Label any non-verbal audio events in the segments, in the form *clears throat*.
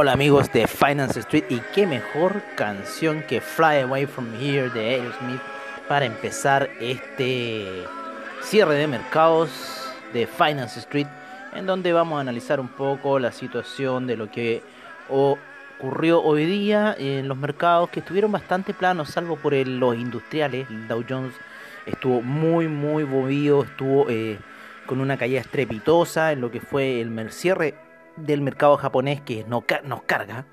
Hola amigos de Finance Street y qué mejor canción que Fly Away From Here de Aerosmith para empezar este cierre de mercados de Finance Street en donde vamos a analizar un poco la situación de lo que ocurrió hoy día en los mercados que estuvieron bastante planos salvo por los industriales, el Dow Jones estuvo muy muy movido, estuvo eh, con una caída estrepitosa en lo que fue el cierre del mercado japonés que nos, carga.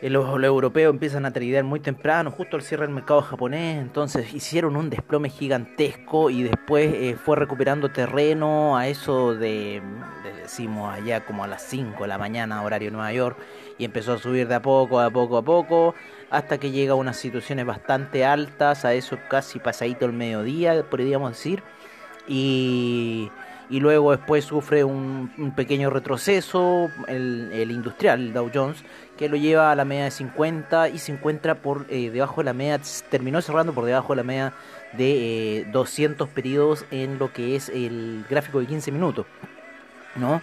Eh, los, europeos empiezan a tradear muy temprano, justo al cierre del mercado japonés, entonces hicieron un desplome gigantesco y después eh, fue recuperando terreno a eso de, decimos allá como a las 5 de la mañana, horario Nueva York, y empezó a subir de a poco, a poco, a poco, hasta que llega a unas situaciones bastante altas, a eso casi pasadito el mediodía, podríamos decir, y y luego después sufre un, pequeño retroceso el, industrial, el Dow Jones, que lo lleva a la media de 50 y se encuentra por eh, debajo de la media, terminó cerrando por debajo de la media de 200 eh, periodos en lo que es el gráfico de 15 minutos, ¿no?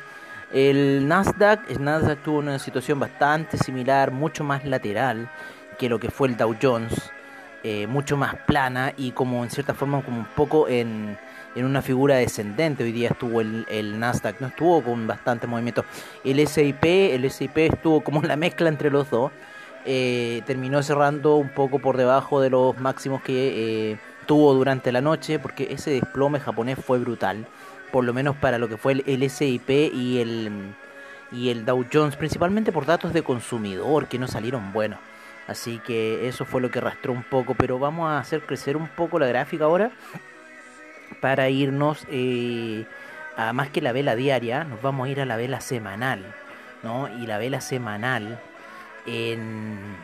El Nasdaq, el Nasdaq tuvo una situación bastante similar, mucho más lateral que lo que fue el Dow Jones, eh, mucho más plana y como en cierta forma como un poco en en una figura descendente. Hoy día estuvo el, el Nasdaq, no estuvo con bastante movimiento. El SIP, el SIP estuvo como la mezcla entre los dos. Eh, terminó cerrando un poco por debajo de los máximos que eh, tuvo durante la noche, porque ese desplome japonés fue brutal, por lo menos para lo que fue el, el SIP y el, y el Dow Jones, principalmente por datos de consumidor que no salieron buenos. Así que eso fue lo que arrastró un poco, pero vamos a hacer crecer un poco la gráfica ahora para irnos eh, a más que la vela diaria, nos vamos a ir a la vela semanal, ¿no? Y la vela semanal en,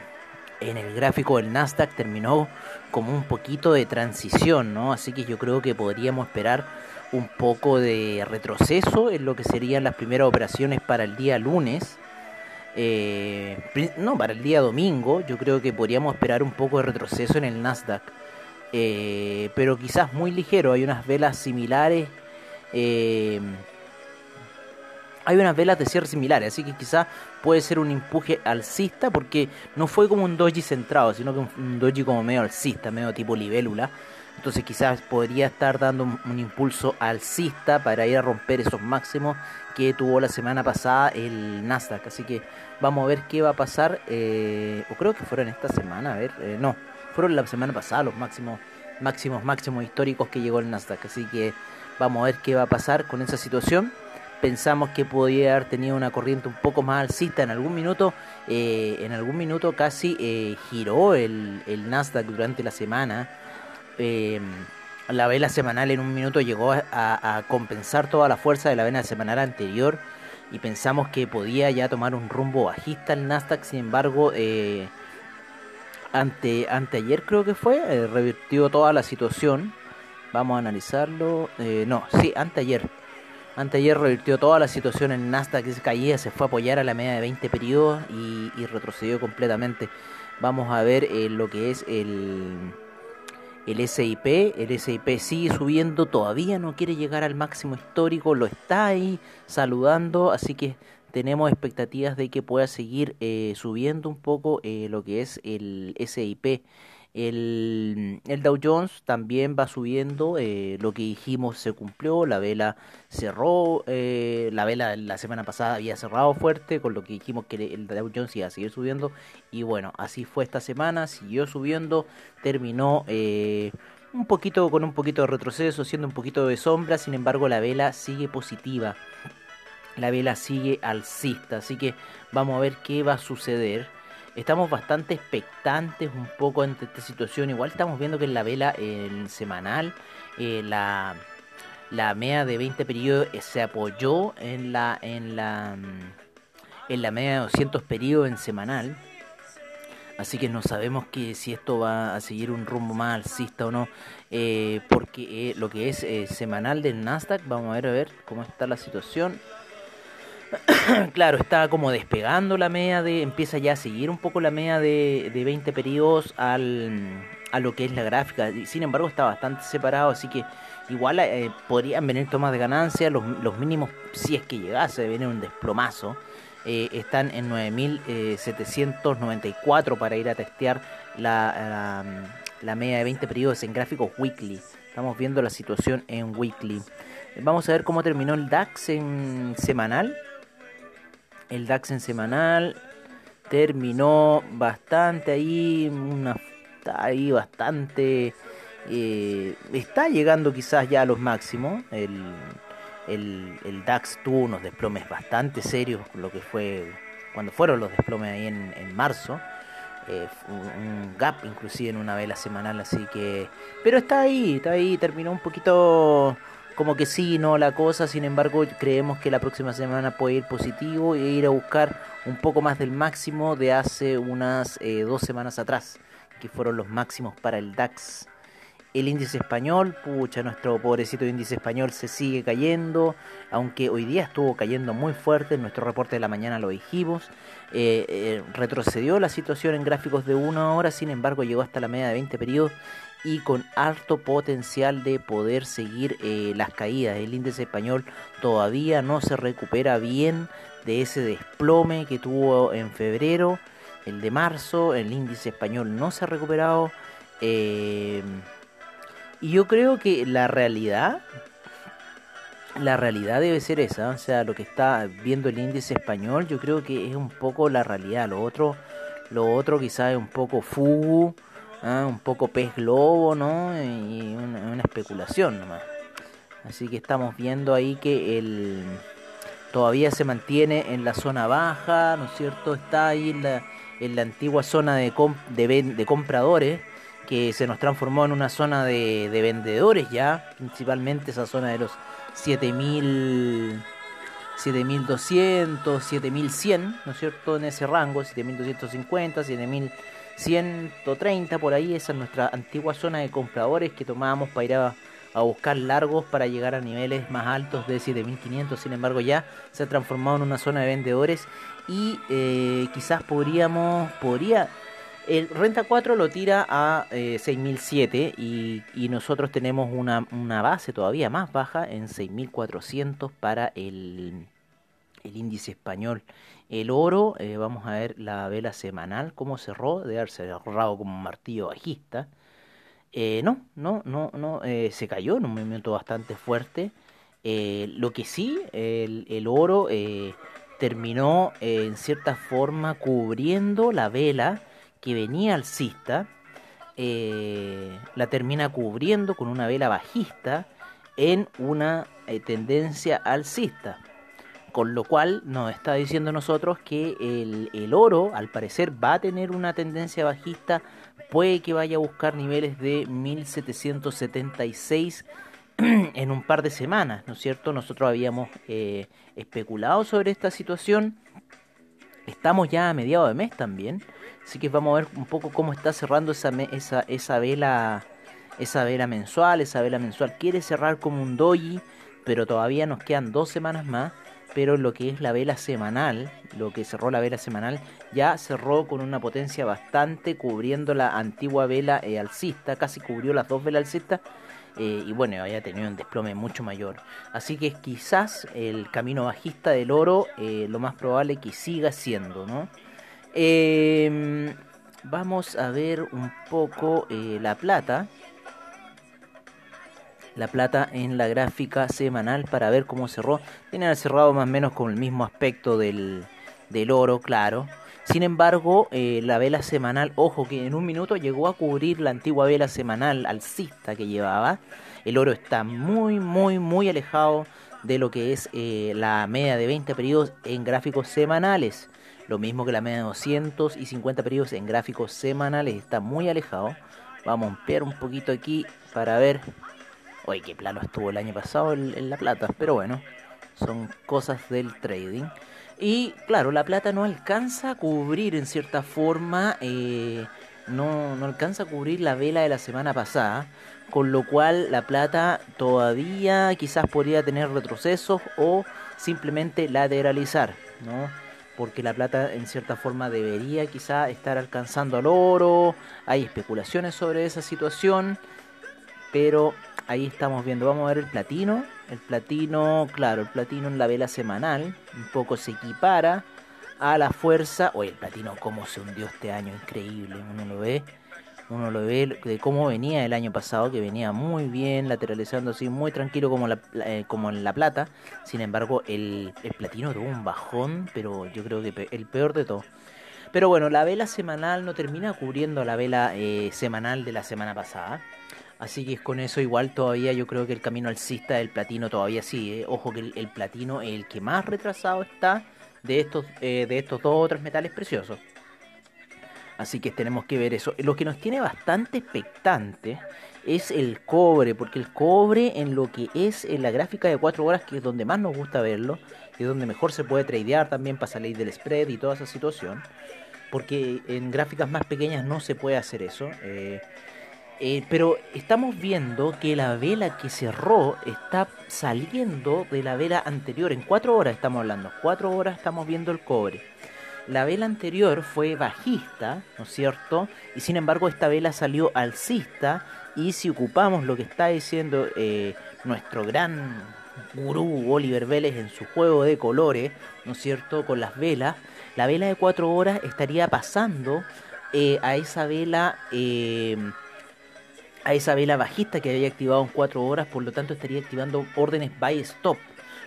en el gráfico del Nasdaq terminó como un poquito de transición, ¿no? Así que yo creo que podríamos esperar un poco de retroceso en lo que serían las primeras operaciones para el día lunes. Eh, no, para el día domingo, yo creo que podríamos esperar un poco de retroceso en el Nasdaq. Eh, pero quizás muy ligero. Hay unas velas similares. Eh, hay unas velas de cierre similares, así que quizás puede ser un empuje alcista porque no fue como un doji centrado, sino que un doji como medio alcista, medio tipo libélula. Entonces quizás podría estar dando un, impulso alcista para ir a romper esos máximos que tuvo la semana pasada el Nasdaq. Así que vamos a ver qué va a pasar. Eh, o creo que fueron esta semana, a ver, no, fueron la semana pasada los máximos, máximos, máximos históricos que llegó el Nasdaq. Así que vamos a ver qué va a pasar con esa situación. Pensamos que podría haber tenido una corriente un poco más alcista en algún minuto. Eh, en algún minuto casi eh, giró el, el, Nasdaq durante la semana. Eh, la vela semanal en un minuto llegó a, a, compensar toda la fuerza de la vela semanal anterior y pensamos que podía ya tomar un rumbo bajista el Nasdaq. Sin embargo, eh, ante, anteayer creo que fue, eh, revirtió toda la situación. Vamos a analizarlo. Eh, no, sí, anteayer. Anteayer revirtió toda la situación en Nasdaq que se caía, se fue a apoyar a la media de 20 periodos y, retrocedió completamente. Vamos a ver eh, lo que es el, el SIP. El SIP sigue subiendo, todavía no quiere llegar al máximo histórico, lo está ahí saludando, así que tenemos expectativas de que pueda seguir eh, subiendo un poco eh, lo que es el SIP. El, Dow Jones también va subiendo, eh, lo que dijimos se cumplió, la vela cerró, la vela la semana pasada había cerrado fuerte, con lo que dijimos que el Dow Jones iba a seguir subiendo, y bueno, así fue esta semana, siguió subiendo, terminó un poquito con un poquito de retroceso, siendo un poquito de sombra, sin embargo la vela sigue positiva la vela sigue alcista, así que vamos a ver qué va a suceder. Estamos bastante expectantes un poco ante esta situación. Igual estamos viendo que en la vela el semanal, eh, la, la media de 20 periodos se apoyó en la en la en la media de 200 periodos en semanal así que no sabemos que si esto va a seguir un rumbo más alcista o no eh, porque eh, lo que es eh, semanal del Nasdaq vamos a ver a ver cómo está la situación *coughs* claro, está como despegando la media de. Empieza ya a seguir un poco la media de, de 20 periodos al, a lo que es la gráfica. Sin embargo, está bastante separado, así que igual eh, podrían venir tomas de ganancia. Los, los, mínimos, si es que llegase venir un desplomazo, eh, están en 9.794 para ir a testear la, la, la media de 20 periodos en gráficos weekly. Estamos viendo la situación en weekly. Vamos a ver cómo terminó el DAX en semanal el DAX en semanal terminó bastante ahí, una, está ahí bastante... Eh, está llegando quizás ya a los máximos. El, el, DAX tuvo unos desplomes bastante serios, lo que fue cuando fueron los desplomes ahí en, en marzo. Eh, un, gap inclusive en una vela semanal, así que... Pero está ahí, está ahí, terminó un poquito como que sí, no la cosa, sin embargo creemos que la próxima semana puede ir positivo e ir a buscar un poco más del máximo de hace unas eh, dos semanas atrás, que fueron los máximos para el DAX. El índice español, pucha, nuestro pobrecito índice español se sigue cayendo, aunque hoy día estuvo cayendo muy fuerte, en nuestro reporte de la mañana lo dijimos, eh, eh, retrocedió la situación en gráficos de una hora, sin embargo llegó hasta la media de 20 periodos y con alto potencial de poder seguir eh, las caídas. El índice español todavía no se recupera bien de ese desplome que tuvo en febrero, el de marzo, el índice español no se ha recuperado. Eh, y yo creo que la realidad, la realidad debe ser esa, o sea, lo que está viendo el índice español, yo creo que es un poco la realidad, lo otro, lo otro quizás es un poco fugu ¿ah? un poco pez globo, ¿no? Y una, especulación nomás. Así que estamos viendo ahí que el todavía se mantiene en la zona baja, ¿no es cierto? Está ahí en la, en la antigua zona de, de, compradores que se nos transformó en una zona de, de vendedores ya, principalmente esa zona de los 7000 7200, 7100, ¿no es cierto? En ese rango, 7250, 7000 130 por ahí, esa es nuestra antigua zona de compradores que tomábamos para ir a, buscar largos para llegar a niveles más altos de 7500, sin embargo ya se ha transformado en una zona de vendedores y eh, quizás podríamos, podría, el Renta 4 lo tira a eh, 6007 y, y, nosotros tenemos una, una base todavía más baja en 6400 para el el índice español. El oro, eh, vamos a ver la vela semanal, cómo cerró, de haberse cerrado como un martillo bajista. Eh, no, no, no, no, eh, se cayó en un movimiento bastante fuerte. lo que sí, el, el oro terminó en cierta forma cubriendo la vela que venía alcista. la termina cubriendo con una vela bajista en una tendencia alcista con lo cual nos está diciendo nosotros que el, oro al parecer va a tener una tendencia bajista, puede que vaya a buscar niveles de 1776 *clears throat* en un par de semanas, ¿no es cierto? Nosotros habíamos eh, especulado sobre esta situación, estamos ya a mediados de mes también, así que vamos a ver un poco cómo está cerrando esa, esa, esa vela esa vela mensual, esa vela mensual. Quiere cerrar como un doji, pero todavía nos quedan dos semanas más pero lo que es la vela semanal, lo que cerró la vela semanal, ya cerró con una potencia bastante cubriendo la antigua vela eh, alcista, casi cubrió las dos velas alcistas. Eh, y bueno, había tenido un desplome mucho mayor. Así que quizás el camino bajista del oro, eh, lo más probable que siga siendo, ¿no? Em, vamos a ver un poco la plata la plata en la gráfica semanal para ver cómo cerró. Tiene cerrado más o menos con el mismo aspecto del, del oro, claro. Sin embargo, eh, la vela semanal, ojo que en un minuto llegó a cubrir la antigua vela semanal alcista que llevaba. El oro está muy, muy, muy alejado de lo que es eh, la media de 20 periodos en gráficos semanales. Lo mismo que la media de 200 y 50 periodos en gráficos semanales. Está muy alejado. Vamos a ampliar un poquito aquí para ver Oye, qué plano estuvo el año pasado en, La Plata, pero bueno, son cosas del trading. Y claro, La Plata no alcanza a cubrir en cierta forma, eh, no, no alcanza a cubrir la vela de la semana pasada, con lo cual La Plata todavía quizás podría tener retrocesos o simplemente lateralizar, ¿no? porque la plata en cierta forma debería quizá estar alcanzando al oro, hay especulaciones sobre esa situación, pero ahí estamos viendo, vamos a ver el platino, el platino, claro, el platino en la vela semanal, un poco se equipara a la fuerza, oye, el platino cómo se hundió este año, increíble, uno lo ve, uno lo ve de cómo venía el año pasado, que venía muy bien, lateralizando así, muy tranquilo como, la, eh, como en La Plata. Sin embargo, el, platino tuvo un bajón, pero yo creo que el peor de todo. Pero bueno, la vela semanal no termina cubriendo la vela eh, semanal de la semana pasada. Así que con eso igual todavía yo creo que el camino alcista del platino todavía sigue. Ojo que el, platino es el que más retrasado está de estos, eh, de estos dos otros metales preciosos. Así que tenemos que ver eso. Lo que nos tiene bastante expectante es el cobre, porque el cobre en lo que es en la gráfica de 4 horas, que es donde más nos gusta verlo, y donde mejor se puede tradear también para salir del spread y toda esa situación, porque en gráficas más pequeñas no se puede hacer eso. Eh, eh, pero estamos viendo que la vela que cerró está saliendo de la vela anterior. En 4 horas estamos hablando. 4 horas estamos viendo el cobre. La vela anterior fue bajista, ¿no es cierto? Y sin embargo esta vela salió alcista y si ocupamos lo que está diciendo eh, nuestro gran gurú Oliver Vélez en su juego de colores, ¿no es cierto? Con las velas, la vela de 4 horas estaría pasando eh, a esa vela... A esa vela bajista que había activado en 4 horas, por lo tanto estaría activando órdenes buy stop,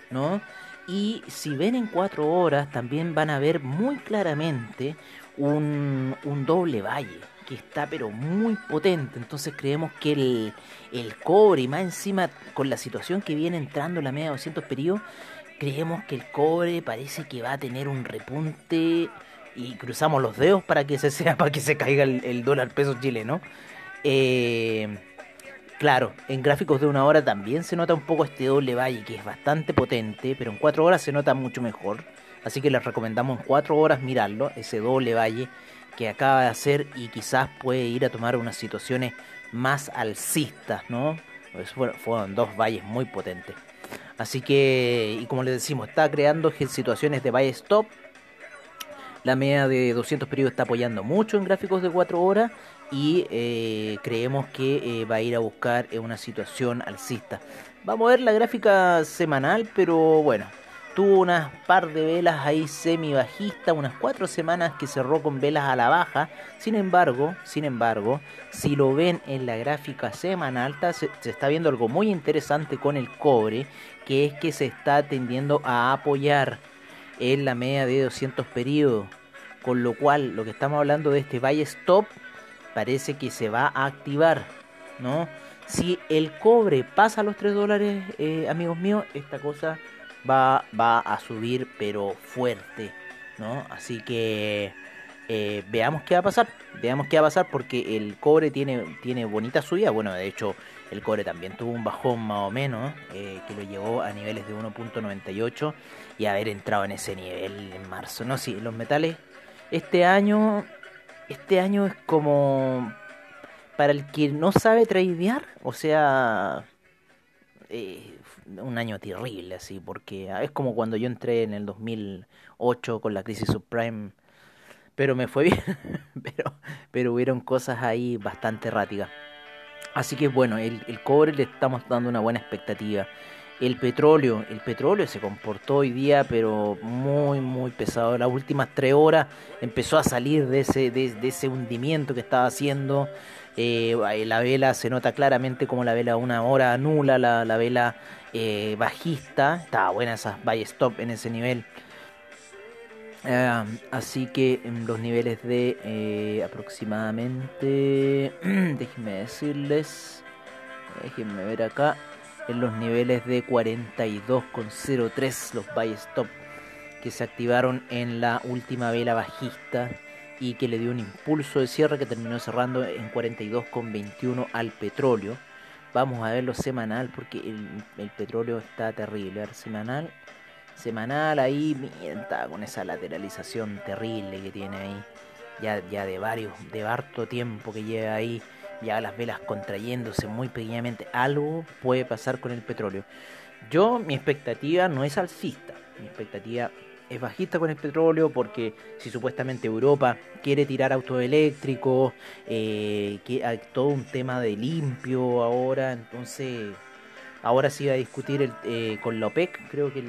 ¿no? Y si ven en cuatro horas, también van a ver muy claramente un, doble valle que está pero muy potente. Entonces creemos que el, el cobre, y más encima con la situación que viene entrando la media 200 periodos, creemos que el cobre parece que va a tener un repunte y cruzamos los dedos para que se sea para que se caiga el, el dólar peso chileno. Eh, Claro, en gráficos de una hora también se nota un poco este doble valle que es bastante potente, pero en cuatro horas se nota mucho mejor. Así que les recomendamos en cuatro horas mirarlo, ese doble valle que acaba de hacer y quizás puede ir a tomar unas situaciones más alcistas, ¿no? Fueron, dos valles muy potentes. Así que, y como les decimos, está creando situaciones de valle stop. La media de 200 periodos está apoyando mucho en gráficos de 4 horas y eh, creemos que eh, va a ir a buscar eh, una situación alcista. Vamos a ver la gráfica semanal, pero bueno, tuvo unas par de velas ahí semi bajista, unas cuatro semanas que cerró con velas a la baja. Sin embargo, sin embargo, si lo ven en la gráfica semanal, se, se está viendo algo muy interesante con el cobre, que es que se está tendiendo a apoyar en la media de 200 periodos. Con lo cual, lo que estamos hablando de este buy stop parece que se va a activar, ¿no? Si el cobre pasa los 3 dólares, eh, amigos míos, esta cosa va, va a subir, pero fuerte, ¿no? Así que eh, veamos qué va a pasar, veamos qué va a pasar, porque el cobre tiene, tiene bonita subida, bueno, de hecho, el cobre también tuvo un bajón más o menos, eh, que lo llevó a niveles de 1.98 y haber entrado en ese nivel en marzo, ¿no? Sí, los metales este año este año es como para el que no sabe tradear, o sea, eh, un año terrible así, porque es como cuando yo entré en el 2008 con la crisis subprime, pero me fue *laughs* bien, pero, pero hubieron cosas ahí bastante erráticas. Así que bueno, el, el cobre le estamos dando una buena expectativa. El petróleo, el petróleo se comportó hoy día, pero muy, muy pesado. Las últimas tres horas empezó a salir de ese, de, ese hundimiento que estaba haciendo. Eh, la vela se nota claramente como la vela una hora nula, la, la vela eh, bajista. Estaba buena esa buy stop en ese nivel. Ah, así que en los niveles de eh, aproximadamente, *clears throat* déjenme decirles, déjenme ver acá, en los niveles de 42,03 los buy stop que se activaron en la última vela bajista y que le dio un impulso de cierre que terminó cerrando en 42,21 al petróleo. Vamos a verlo semanal porque el, petróleo está terrible. ver, semanal, semanal ahí, mienta con esa lateralización terrible que tiene ahí. Ya, ya de varios, de harto tiempo que lleva ahí, ya las velas contrayéndose muy pequeñamente. Algo puede pasar con el petróleo. Yo, mi expectativa no es alcista. Mi expectativa es bajista con el petróleo porque si supuestamente Europa quiere tirar autos eléctricos, eh, que hay todo un tema de limpio ahora, entonces ahora sí va a discutir el, eh, con la OPEC, creo que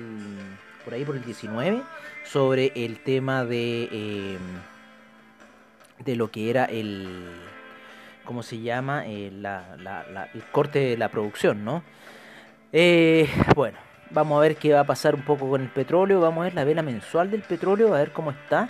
por ahí por el 19, sobre el tema de, eh, de lo que era el, ¿cómo se llama? Eh, el corte de la producción, ¿no? bueno, Vamos a ver qué va a pasar un poco con el petróleo. Vamos a ver la vela mensual del petróleo, a ver cómo está.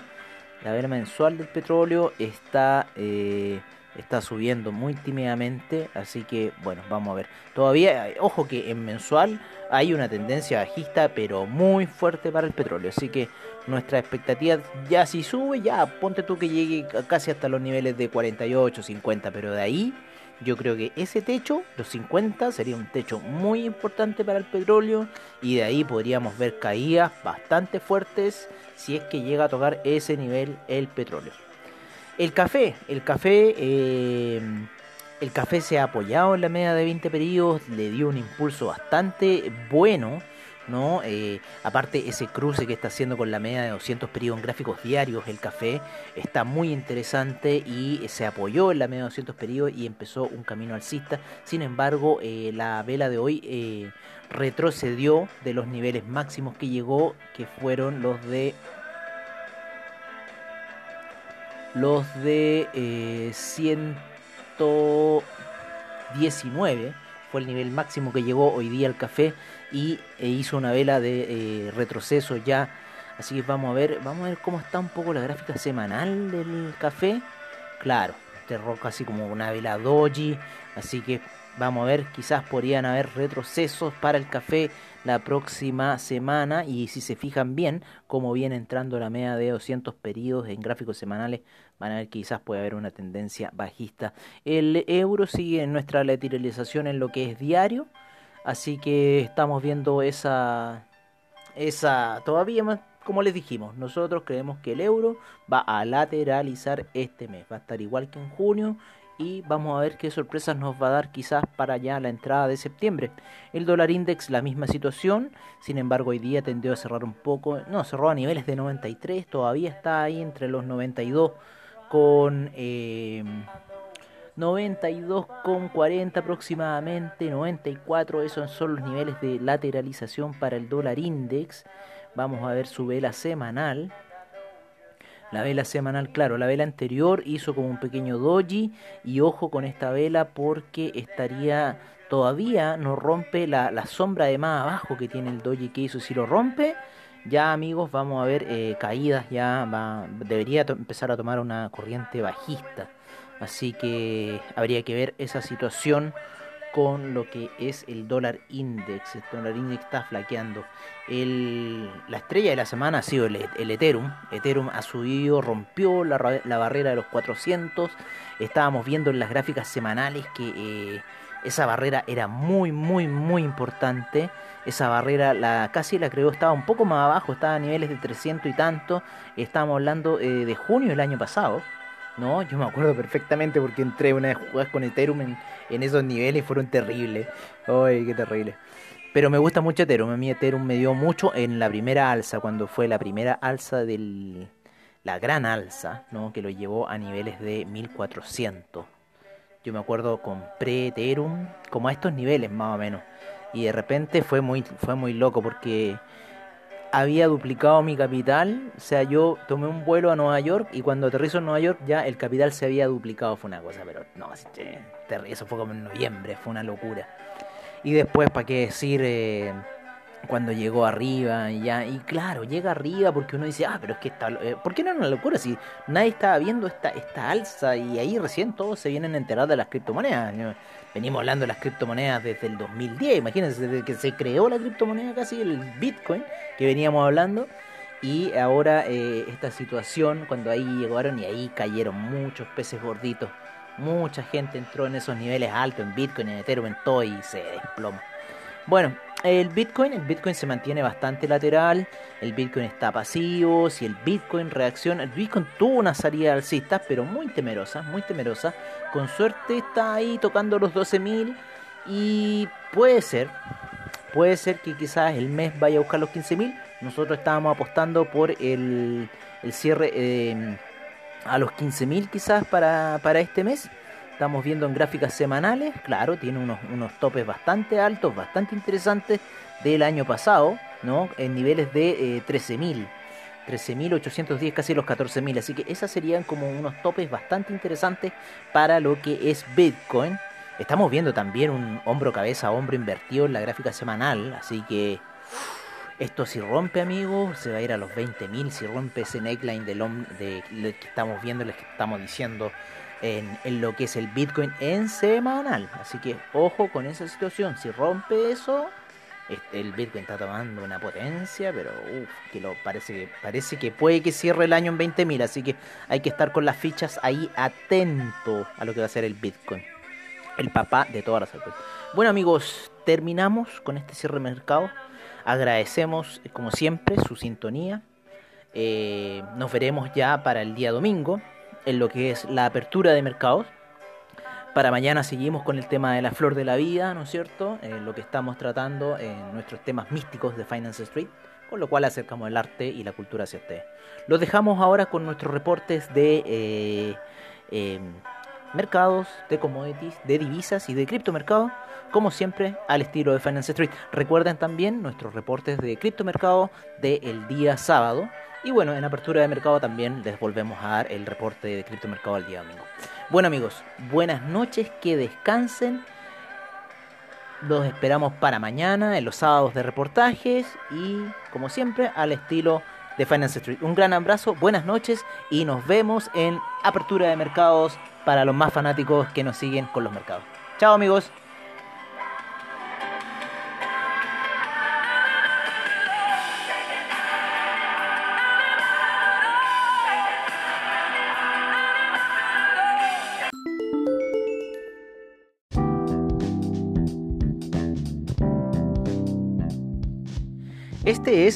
La vela mensual del petróleo está, eh, está subiendo muy tímidamente. Así que, bueno, vamos a ver. Todavía, ojo que en mensual hay una tendencia bajista, pero muy fuerte para el petróleo. Así que nuestra expectativa ya si sube, ya ponte tú que llegue casi hasta los niveles de 48, 50. Pero de ahí yo creo que ese techo, los 50, sería un techo muy importante para el petróleo y de ahí podríamos ver caídas bastante fuertes si es que llega a tocar ese nivel el petróleo. El café, el café, eh, el café se ha apoyado en la media de 20 periodos, le dio un impulso bastante bueno ¿no? Eh, aparte ese cruce que está haciendo con la media de 200 periodos en gráficos diarios, el café, está muy interesante y se apoyó en la media de 200 periodos y empezó un camino alcista. Sin embargo, eh, la vela de hoy eh, retrocedió de los niveles máximos que llegó, que fueron los de los de 119 fue el nivel máximo que llegó hoy día el café y e hizo una vela de eh, retroceso ya. Así que vamos a ver, vamos a ver cómo está un poco la gráfica semanal del café. Claro, roca casi como una vela doji, así que vamos a ver, quizás podrían haber retrocesos para el café la próxima semana y si se fijan bien cómo viene entrando la media de 200 periodos en gráficos semanales van a ver quizás puede haber una tendencia bajista. El euro sigue en nuestra lateralización en lo que es diario así que estamos viendo esa esa todavía más como les dijimos, nosotros creemos que el euro va a lateralizar este mes, va a estar igual que en junio y vamos a ver qué sorpresas nos va a dar quizás para ya la entrada de septiembre. El dólar index la misma situación, sin embargo hoy día tendió a cerrar un poco, no, cerró a niveles de 93, todavía está ahí entre los 92 con... Eh, 92 con 40 aproximadamente, 94, esos son los niveles de lateralización para el dólar index. Vamos a ver su vela semanal. La vela semanal, claro, la vela anterior hizo como un pequeño doji y ojo con esta vela porque estaría todavía no rompe la, sombra de más abajo que tiene el doji que hizo. Si lo rompe, ya amigos vamos a ver eh, caídas, ya va, debería empezar a tomar una corriente bajista. Así que habría que ver esa situación con lo que es el dólar index. El dólar index está flaqueando. la estrella de la semana ha sido el, Ethereum. Ethereum ha subido, rompió la, barrera de los 400. Estábamos viendo en las gráficas semanales que eh, esa barrera era muy, muy, muy importante. Esa barrera la casi la creó, estaba un poco más abajo, estaba a niveles de 300 y tanto. Estábamos hablando eh, de junio del año pasado. No, yo me acuerdo perfectamente porque entré una vez jugadas con Ethereum en, esos niveles fueron terribles. Ay, qué terrible. Pero me gusta mucho Ethereum. A mí Ethereum me dio mucho en la primera alza, cuando fue la primera alza del... La gran alza, ¿no? Que lo llevó a niveles de 1400. Yo me acuerdo compré Ethereum como a estos niveles más o menos. Y de repente fue muy, fue muy loco porque había duplicado mi capital. O sea, yo tomé un vuelo a Nueva York y cuando aterrizo en Nueva York ya el capital se había duplicado. Fue una cosa, pero no, eso fue como en noviembre, fue una locura. Y después, ¿para qué decir? Eh, cuando llegó arriba y ya y claro llega arriba porque uno dice ah pero es que está eh, ¿por qué no era una locura si nadie estaba viendo esta esta alza y ahí recién todos se vienen a enterar de las criptomonedas venimos hablando de las criptomonedas desde el 2010 imagínense desde que se creó la criptomoneda casi el Bitcoin que veníamos hablando y ahora eh, esta situación cuando ahí llegaron y ahí cayeron muchos peces gorditos Mucha gente entró en esos niveles altos en Bitcoin, en Ethereum, en todo y se desploma. Bueno, el Bitcoin, el Bitcoin se mantiene bastante lateral, el Bitcoin está pasivo, si el Bitcoin reacciona, el Bitcoin tuvo una salida alcista, pero muy temerosa, muy temerosa, con suerte está ahí tocando los 12.000 y puede ser, puede ser que quizás el mes vaya a buscar los 15.000, nosotros estábamos apostando por el, cierre eh, a los 15.000 quizás para, este mes, Estamos viendo en gráficas semanales, claro, tiene unos, unos topes bastante altos, bastante interesantes del año pasado, ¿no? En niveles de eh, 13.000. 13.810, casi los 14.000. Así que esas serían como unos topes bastante interesantes para lo que es Bitcoin. Estamos viendo también un hombro cabeza hombro invertido en la gráfica semanal. Así que esto si rompe, amigos, se va a ir a los 20.000. Si rompe ese neckline del de, de, que estamos viendo, les que estamos diciendo en, lo que es el Bitcoin en semanal. Así que ojo con esa situación. Si rompe eso, el Bitcoin está tomando una potencia, pero que lo parece que parece que puede que cierre el año en 20.000, así que hay que estar con las fichas ahí atento a lo que va a ser el Bitcoin. El papá de todas las altas. Bueno amigos, terminamos con este cierre de mercado. Agradecemos como siempre su sintonía. Eh, nos veremos ya para el día domingo en lo que es la apertura de mercados. Para mañana seguimos con el tema de la flor de la vida, ¿no es cierto? En lo que estamos tratando en nuestros temas místicos de Finance Street, con lo cual acercamos el arte y la cultura hacia ustedes. Los dejamos ahora con nuestros reportes de eh, em, mercados, de commodities, de divisas y de criptomercados, como siempre al estilo de Finance Street. Recuerden también nuestros reportes de criptomercado del día sábado y bueno, en apertura de mercado también les volvemos a dar el reporte de criptomercado al día domingo. Bueno amigos, buenas noches, que descansen. Los esperamos para mañana en los sábados de reportajes y como siempre al estilo de Finance Street. Un gran abrazo, buenas noches y nos vemos en apertura de mercados para los más fanáticos que nos siguen con los mercados. Chao amigos.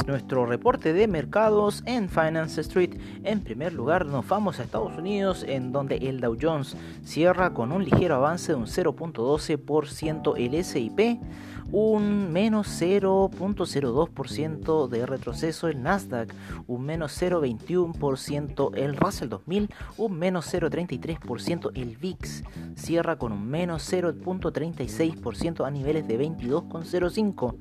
Es nuestro reporte de mercados en Finance Street. En primer lugar nos vamos a Estados Unidos en donde el Dow Jones cierra con un ligero avance de un 0.12% el SIP un menos 0.02% de retroceso el Nasdaq, un menos 0.21% el Russell 2000, un menos 0.33% el VIX, cierra con un menos 0.36% a niveles de 22.05.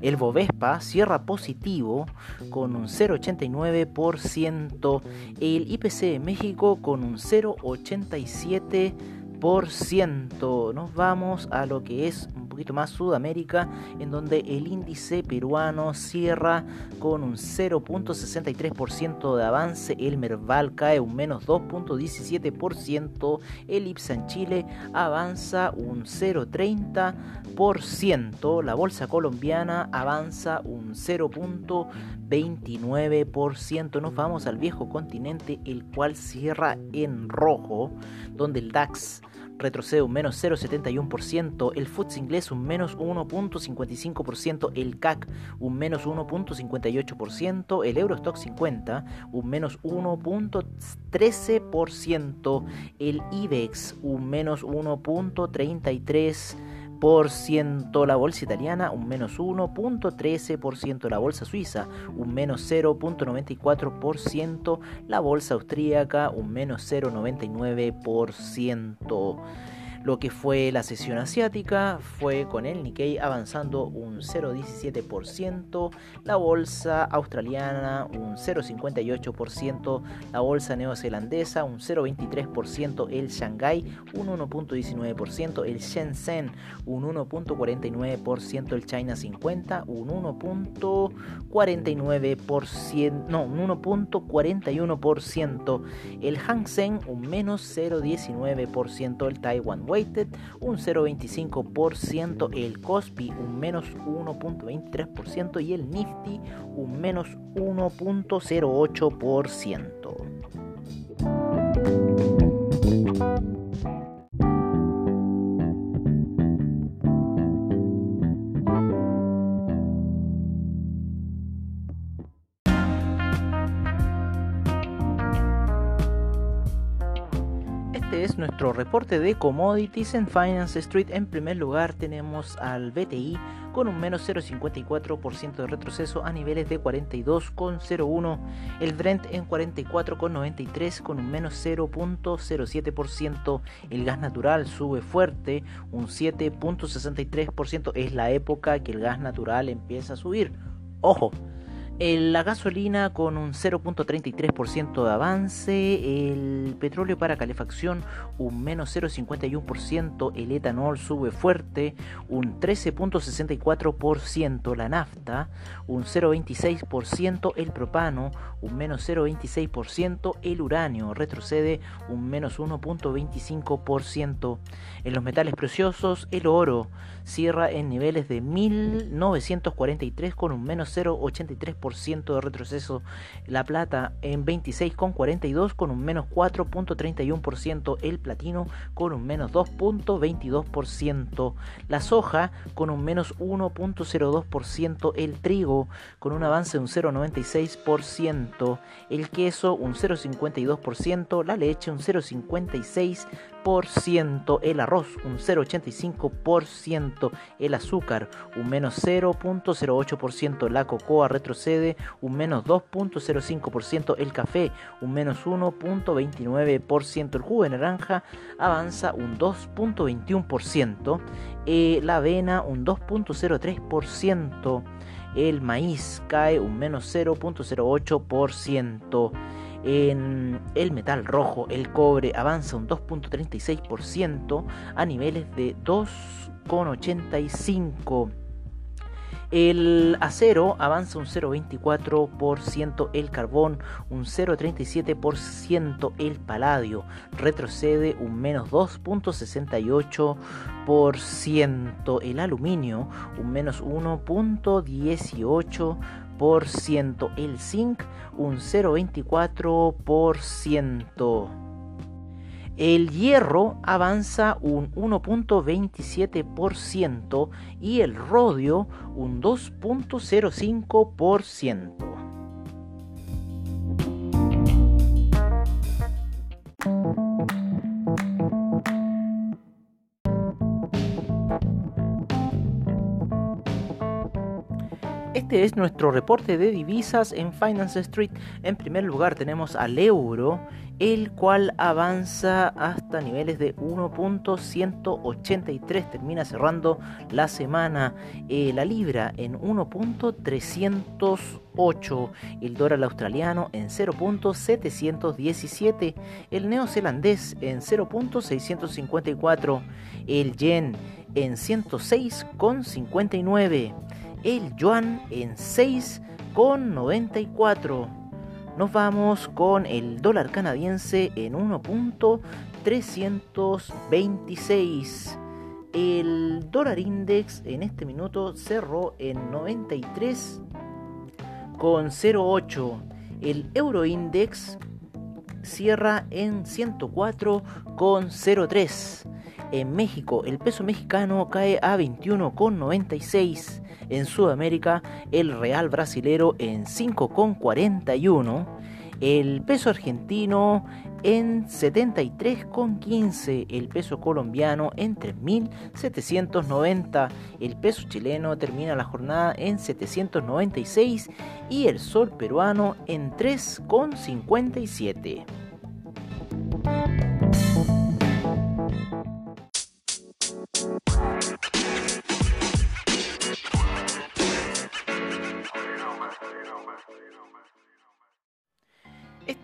El Bovespa cierra positivo con un 0.89%, el IPC de México con un 0.87%. Nos vamos a lo que es poquito más Sudamérica, en donde el índice peruano cierra con un 0.63% de avance, el Merval cae un menos 2.17%, el IPSA en Chile avanza un 0.30%, la bolsa colombiana avanza un 0.29%, nos vamos al viejo continente, el cual cierra en rojo, donde el DAX retrocede un menos 0,71%, el FTSE inglés un menos 1.55%, el CAC un menos 1.58%, el Eurostock 50 un menos 1.13%, el IBEX un menos 1.33%, la bolsa italiana un menos 1.13%, la bolsa suiza un menos 0.94%, la bolsa austríaca un menos 0.99%. Lo que fue la sesión asiática fue con el Nikkei avanzando un 0,17%, la bolsa australiana un 0,58%, la bolsa neozelandesa un 0,23%, el Shanghai un 1,19%, el Shenzhen un 1,49%, el China 50 un 1,49%, no, un 1,41%, el Hang Seng un menos 0,19%, el Taiwan un 0,25%, el Cospi un menos 1,23% y el Nifty un menos 1,08%. Es nuestro reporte de commodities en Finance Street. En primer lugar tenemos al BTI con un menos 0,54% de retroceso a niveles de 42,01. El Brent en 44,93 con un menos 0,07%. El gas natural sube fuerte, un 7,63%. Es la época que el gas natural empieza a subir. Ojo, la gasolina con un 0.33% de avance, el petróleo para calefacción un menos 0.51%, el etanol sube fuerte un 13.64%, la nafta un 0.26%, el propano un menos 0.26%, el uranio retrocede un menos 1.25%. En los metales preciosos, el oro cierra en niveles de 1943 con un menos 0.83% de retroceso. La plata en 26,42 con un menos 4.31%. El platino con un menos 2.22%. La soja con un menos 1.02%. El trigo con un avance de un 0.96%. El queso un 0.52%. La leche un 0.56% el arroz un 0,85%, el azúcar un menos 0,08%, la cocoa retrocede un menos 2,05%, el café un menos 1,29%, el jugo de naranja avanza un 2,21%, eh, la avena un 2,03%, el maíz cae un menos 0,08%. En el metal rojo, el cobre avanza un 2.36% a niveles de 2,85%. El acero avanza un 0,24%, el carbón un 0,37%, el paladio retrocede un menos 2,68%, el aluminio un menos 1,18%, el zinc un 0,24%. El hierro avanza un 1.27% y el rodio un 2.05%. Este es nuestro reporte de divisas en Finance Street. En primer lugar tenemos al euro, el cual avanza hasta niveles de 1.183. Termina cerrando la semana. Eh, la libra en 1.308. El dólar australiano en 0.717. El neozelandés en 0.654. El yen en 106,59 el yuan en 6,94. Nos vamos con el dólar canadiense en 1.326. El dólar index en este minuto cerró en 93,08. El euro index cierra en 104,03. En México el peso mexicano cae a 21,96 en Sudamérica el real brasilero en 5,41, el peso argentino en 73,15, el peso colombiano en 3.790, el peso chileno termina la jornada en 796 y el sol peruano en 3,57.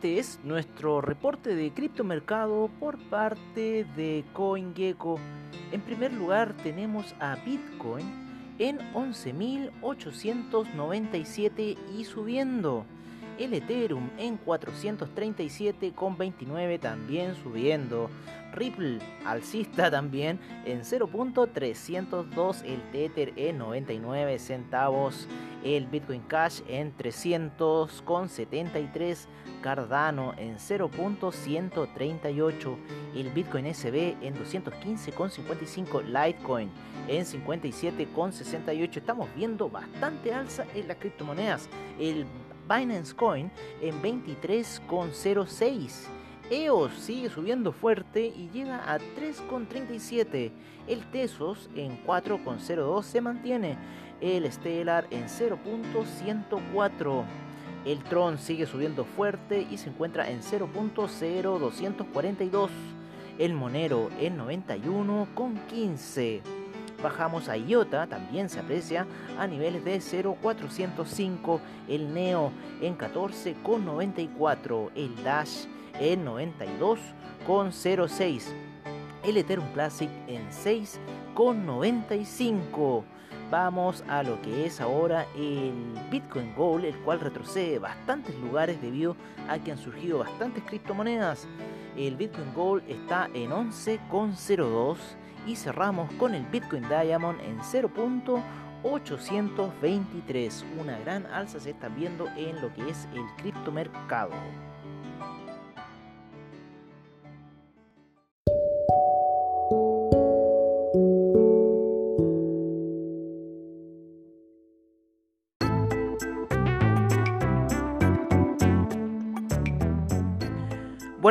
Este es nuestro reporte de criptomercado por parte de CoinGecko. En primer lugar tenemos a Bitcoin en 11.897 y subiendo. El Ethereum en 437,29 también subiendo. Ripple alcista también en 0.302. El Tether en 99 centavos. El Bitcoin Cash en 300,73. Cardano en 0.138. El Bitcoin SB en 215,55. Litecoin en 57,68. Estamos viendo bastante alza en las criptomonedas. El Binance Coin en 23,06 EOS sigue subiendo fuerte y llega a 3,37. El Tesos en 4,02 se mantiene. El Stellar en 0.104. El Tron sigue subiendo fuerte y se encuentra en 0.0242. El Monero en 91,15. Bajamos a IOTA, también se aprecia a niveles de 0.405. El Neo en 14,94. El Dash en 92,06. El Ethereum Classic en 6,95 vamos a lo que es ahora el Bitcoin Gold, el cual retrocede bastantes lugares debido a que han surgido bastantes criptomonedas. El Bitcoin Gold está en 11,02 y cerramos con el Bitcoin Diamond en 0.823. Una gran alza se está viendo en lo que es el criptomercado.